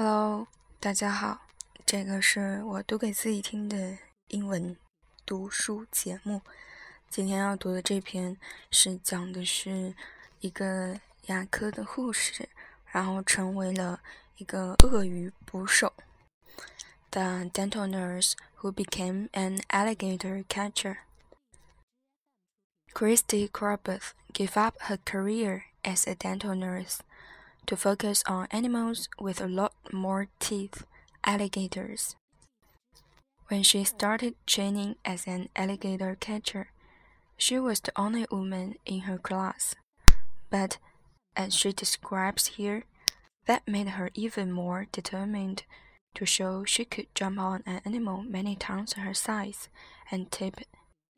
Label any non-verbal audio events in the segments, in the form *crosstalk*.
Hello，大家好，这个是我读给自己听的英文读书节目。今天要读的这篇是讲的是一个牙科的护士，然后成为了一个鳄鱼捕手。The dental nurse who became an alligator catcher. Christy Corbett gave up her career as a dental nurse to focus on animals with a lot more teeth, alligators. When she started training as an alligator catcher, she was the only woman in her class. But, as she describes here, that made her even more determined to show she could jump on an animal many times her size and tip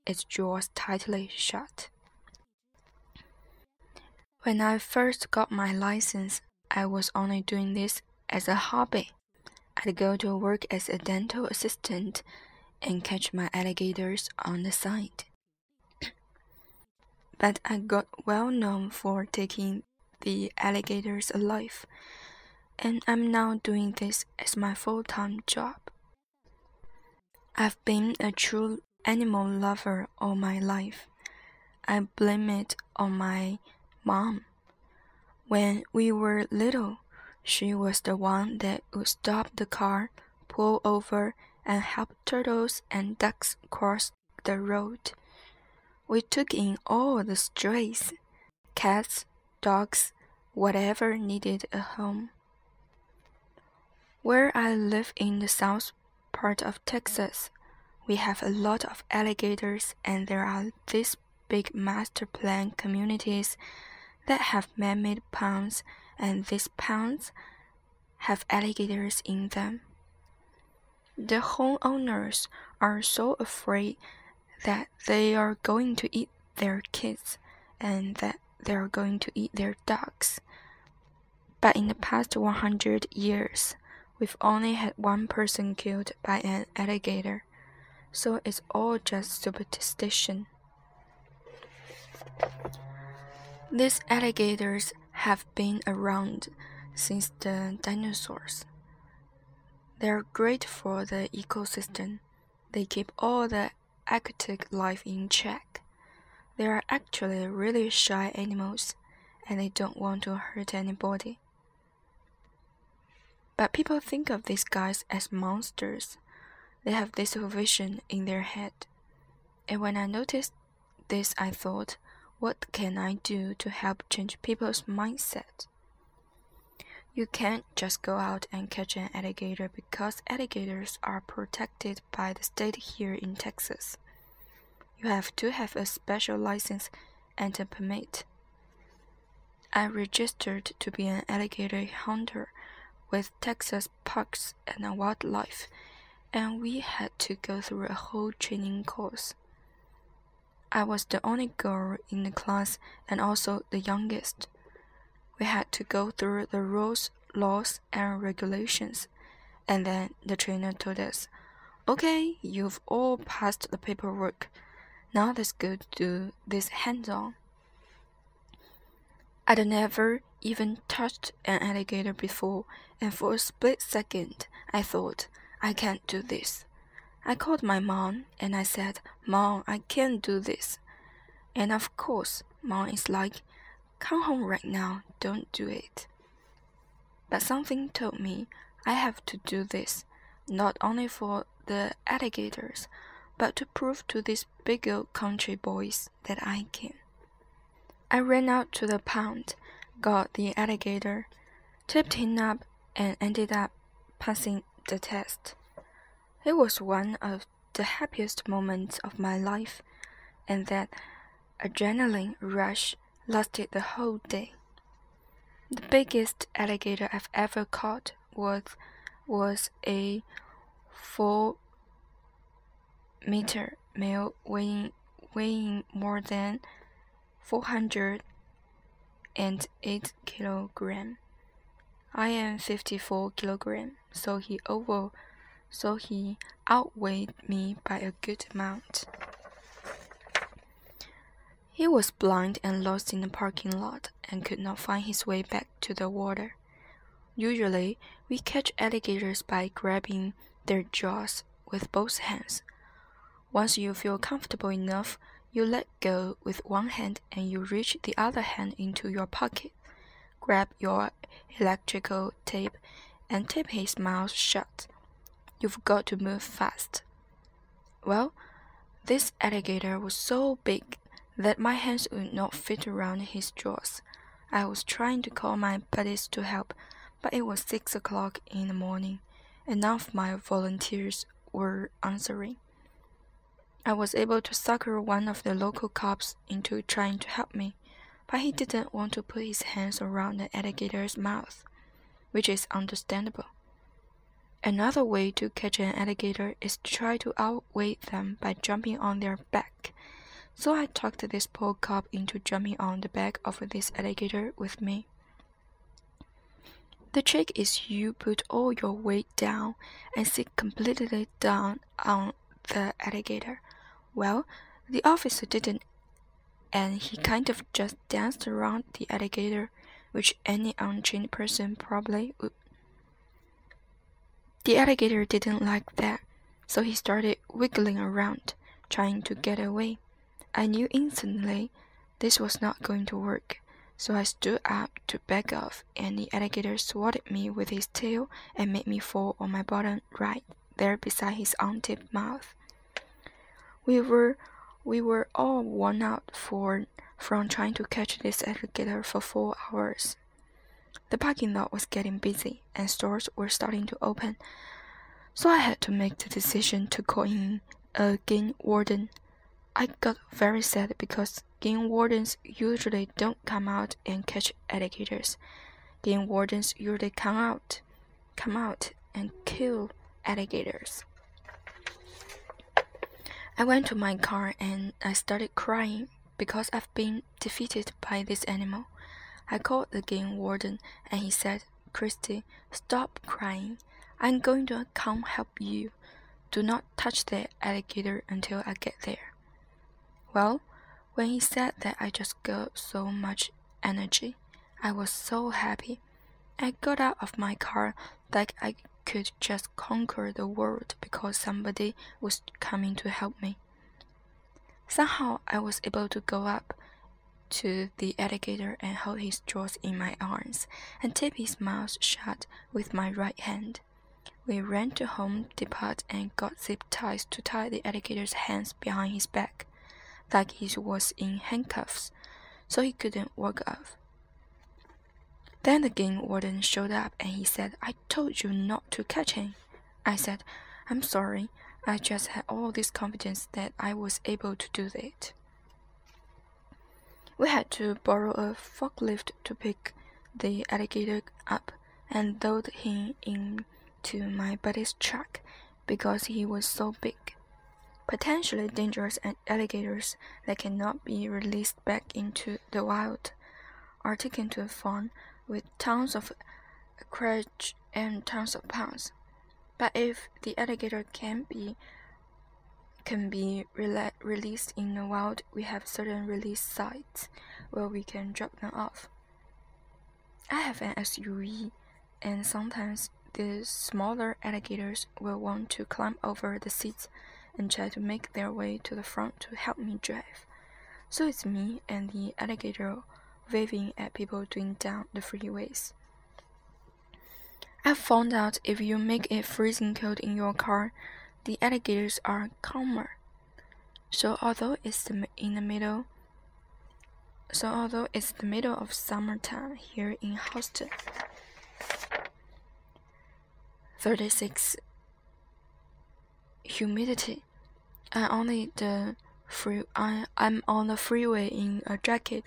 its jaws tightly shut. When I first got my license, I was only doing this as a hobby. I'd go to work as a dental assistant and catch my alligators on the side. *clears throat* but I got well known for taking the alligators alive, and I'm now doing this as my full time job. I've been a true animal lover all my life. I blame it on my mom. When we were little, she was the one that would stop the car, pull over, and help turtles and ducks cross the road. We took in all the strays cats, dogs, whatever needed a home. Where I live in the south part of Texas, we have a lot of alligators, and there are these big master plan communities that have man-made ponds, and these ponds have alligators in them. The homeowners are so afraid that they are going to eat their kids and that they are going to eat their dogs. But in the past 100 years, we've only had one person killed by an alligator, so it's all just superstition. These alligators have been around since the dinosaurs. They're great for the ecosystem. They keep all the aquatic life in check. They are actually really shy animals and they don't want to hurt anybody. But people think of these guys as monsters. They have this vision in their head. And when I noticed this, I thought, what can I do to help change people's mindset? You can't just go out and catch an alligator because alligators are protected by the state here in Texas. You have to have a special license and a permit. I registered to be an alligator hunter with Texas Parks and Wildlife, and we had to go through a whole training course. I was the only girl in the class and also the youngest. We had to go through the rules, laws, and regulations. And then the trainer told us, Okay, you've all passed the paperwork. Now let's go do this hands on. I'd never even touched an alligator before, and for a split second I thought, I can't do this. I called my mom and I said, Mom, I can't do this. And of course, Mom is like, Come home right now, don't do it. But something told me I have to do this, not only for the alligators, but to prove to these big old country boys that I can. I ran out to the pond, got the alligator, tipped him up, and ended up passing the test. It was one of the happiest moments of my life, and that adrenaline rush lasted the whole day. The biggest alligator I've ever caught was was a four meter male weighing weighing more than four hundred and eight kilogram. I am fifty four kilogram, so he over so he outweighed me by a good amount. He was blind and lost in the parking lot and could not find his way back to the water. Usually, we catch alligators by grabbing their jaws with both hands. Once you feel comfortable enough, you let go with one hand and you reach the other hand into your pocket. Grab your electrical tape and tape his mouth shut. You've got to move fast. Well, this alligator was so big that my hands would not fit around his jaws. I was trying to call my buddies to help, but it was six o'clock in the morning, and none of my volunteers were answering. I was able to sucker one of the local cops into trying to help me, but he didn't want to put his hands around the alligator's mouth, which is understandable. Another way to catch an alligator is to try to outweigh them by jumping on their back. So I talked this poor cub into jumping on the back of this alligator with me. The trick is you put all your weight down and sit completely down on the alligator. Well, the officer didn't, and he kind of just danced around the alligator, which any untrained person probably would the alligator didn't like that, so he started wiggling around, trying to get away. I knew instantly this was not going to work, so I stood up to back off, and the alligator swatted me with his tail and made me fall on my bottom right there beside his untipped mouth. We were we were all worn out for from trying to catch this alligator for four hours. The parking lot was getting busy and stores were starting to open, so I had to make the decision to call in uh, a game warden. I got very sad because game wardens usually don't come out and catch alligators. Game wardens usually come out, come out and kill alligators. I went to my car and I started crying because I've been defeated by this animal. I called the game warden and he said, Christy, stop crying. I'm going to come help you. Do not touch the alligator until I get there. Well, when he said that, I just got so much energy. I was so happy. I got out of my car like I could just conquer the world because somebody was coming to help me. Somehow I was able to go up to the alligator and hold his jaws in my arms and tip his mouth shut with my right hand. We ran to Home Depot and got zip ties to tie the alligator's hands behind his back, like he was in handcuffs, so he couldn't walk off. Then the game warden showed up and he said, I told you not to catch him. I said, I'm sorry, I just had all this confidence that I was able to do it. We had to borrow a forklift to pick the alligator up and load him into my buddy's truck because he was so big. Potentially dangerous alligators that cannot be released back into the wild are taken to a farm with tons of courage and tons of pounds. But if the alligator can be can be released in the wild, we have certain release sites where we can drop them off. I have an SUV, and sometimes the smaller alligators will want to climb over the seats and try to make their way to the front to help me drive. So it's me and the alligator waving at people doing down the freeways. I've found out if you make it freezing cold in your car, the alligators are calmer. So although it's in the middle, so although it's the middle of summertime here in Houston, 36 humidity. I'm only the free. I, I'm on the freeway in a jacket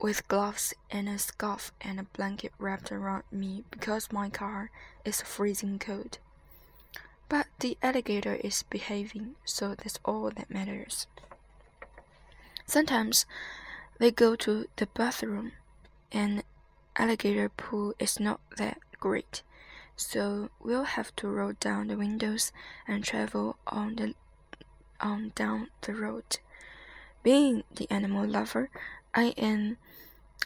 with gloves and a scarf and a blanket wrapped around me because my car is freezing cold. But the alligator is behaving, so that's all that matters. Sometimes they go to the bathroom, and alligator pool is not that great, so we'll have to roll down the windows and travel on the on down the road. Being the animal lover I am,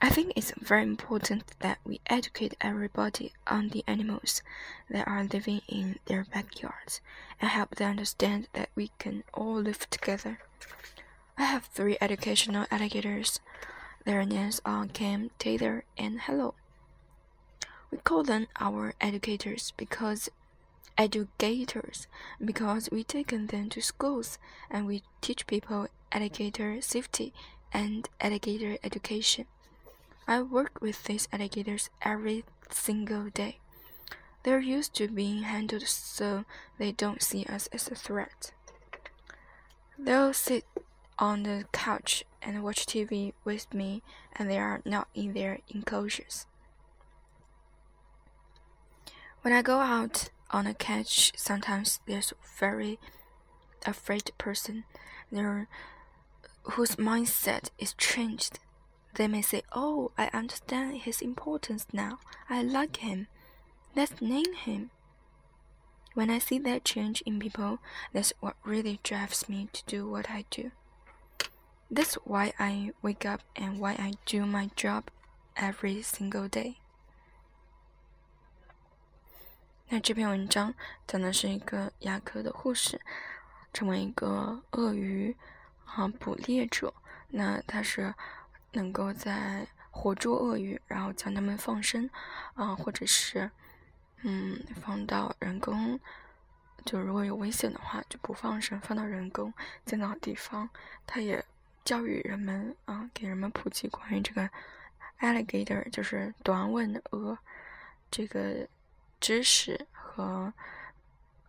I think it's very important that we educate everybody on the animals that are living in their backyards and help them understand that we can all live together. I have three educational alligators. Their names are Cam, Taylor, and Hello. We call them our educators because educators because we take them to schools and we teach people alligator safety and alligator education. I work with these alligators every single day. They're used to being handled so they don't see us as a threat. They'll sit on the couch and watch TV with me, and they are not in their enclosures. When I go out on a catch, sometimes there's a very afraid person there whose mindset is changed. They may say, Oh, I understand his importance now. I like him. Let's name him. When I see that change in people, that's what really drives me to do what I do. That's why I wake up and why I do my job every single day. 那这篇文章讲的是一个牙科的护士成为一个鳄鱼啊捕猎者，那他是 能够在活捉鳄鱼，然后将它们放生啊，或者是嗯放到人工，就如果有危险的话就不放生，放到人工建造的地方。他也教育人们啊，给人们普及关于这个 alligator 就是短吻鳄这个。知识和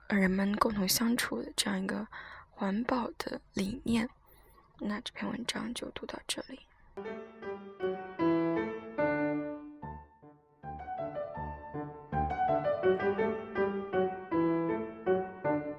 人们共同相处的这样一个环保的理念。那这篇文章就读到这里。Thank you.